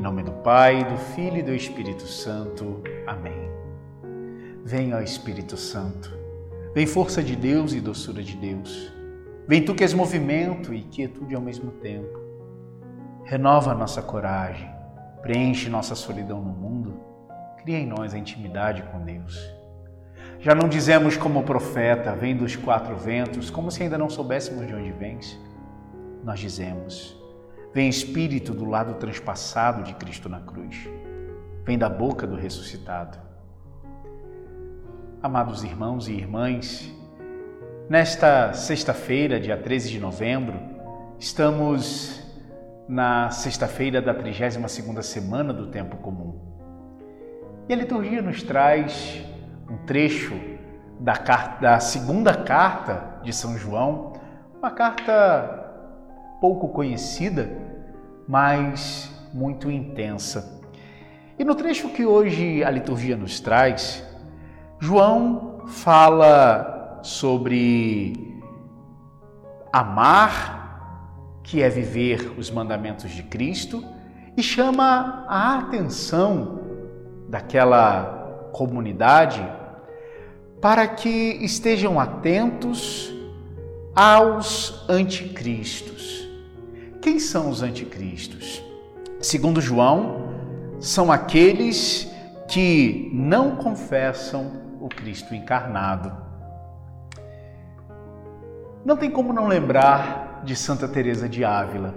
nome do Pai, do Filho e do Espírito Santo. Amém. Ó Espírito Santo. Vem força de Deus e doçura de Deus. Vem tu que és movimento e quietude ao mesmo tempo. Renova nossa coragem, preenche nossa solidão no mundo, cria em nós a intimidade com Deus. Já não dizemos como o profeta, vem dos quatro ventos, como se ainda não soubéssemos de onde vens. Nós dizemos, Vem Espírito do lado transpassado de Cristo na cruz. Vem da boca do ressuscitado. Amados irmãos e irmãs, nesta sexta-feira, dia 13 de novembro, estamos na sexta-feira da 32ª semana do tempo comum. E a liturgia nos traz um trecho da, carta, da segunda carta de São João, uma carta pouco conhecida, mas muito intensa. E no trecho que hoje a liturgia nos traz, João fala sobre amar, que é viver os mandamentos de Cristo, e chama a atenção daquela comunidade para que estejam atentos aos anticristos. Quem são os anticristos? Segundo João, são aqueles que não confessam o Cristo encarnado. Não tem como não lembrar de Santa Teresa de Ávila.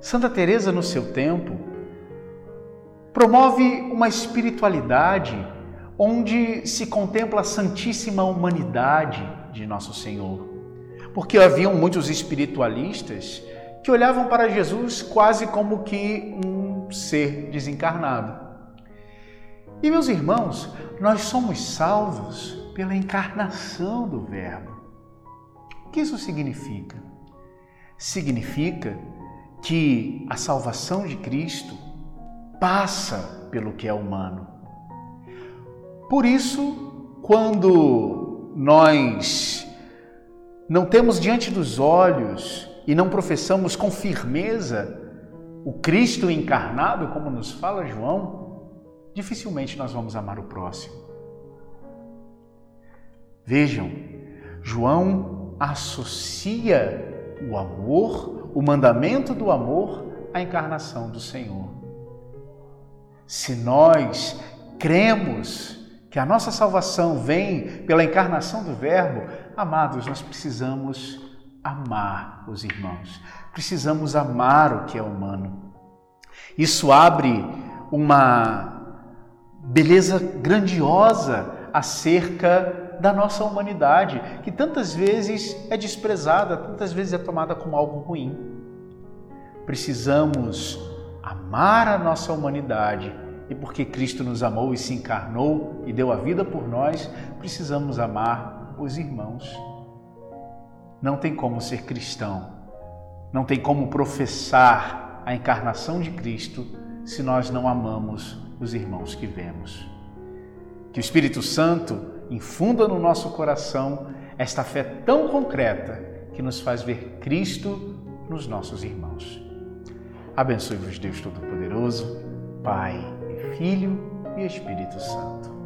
Santa Teresa no seu tempo promove uma espiritualidade onde se contempla a santíssima humanidade de nosso Senhor. Porque haviam muitos espiritualistas que olhavam para Jesus quase como que um ser desencarnado. E meus irmãos, nós somos salvos pela encarnação do Verbo. O que isso significa? Significa que a salvação de Cristo passa pelo que é humano. Por isso, quando nós não temos diante dos olhos e não professamos com firmeza o Cristo encarnado, como nos fala João, dificilmente nós vamos amar o próximo. Vejam, João associa o amor, o mandamento do amor, à encarnação do Senhor. Se nós cremos que a nossa salvação vem pela encarnação do Verbo, amados, nós precisamos amar os irmãos. Precisamos amar o que é humano. Isso abre uma beleza grandiosa acerca da nossa humanidade, que tantas vezes é desprezada, tantas vezes é tomada como algo ruim. Precisamos amar a nossa humanidade e porque Cristo nos amou e se encarnou e deu a vida por nós, precisamos amar os irmãos. Não tem como ser cristão, não tem como professar a encarnação de Cristo se nós não amamos os irmãos que vemos. Que o Espírito Santo infunda no nosso coração esta fé tão concreta que nos faz ver Cristo nos nossos irmãos. Abençoe-vos, Deus Todo-Poderoso, Pai Filho e Espírito Santo.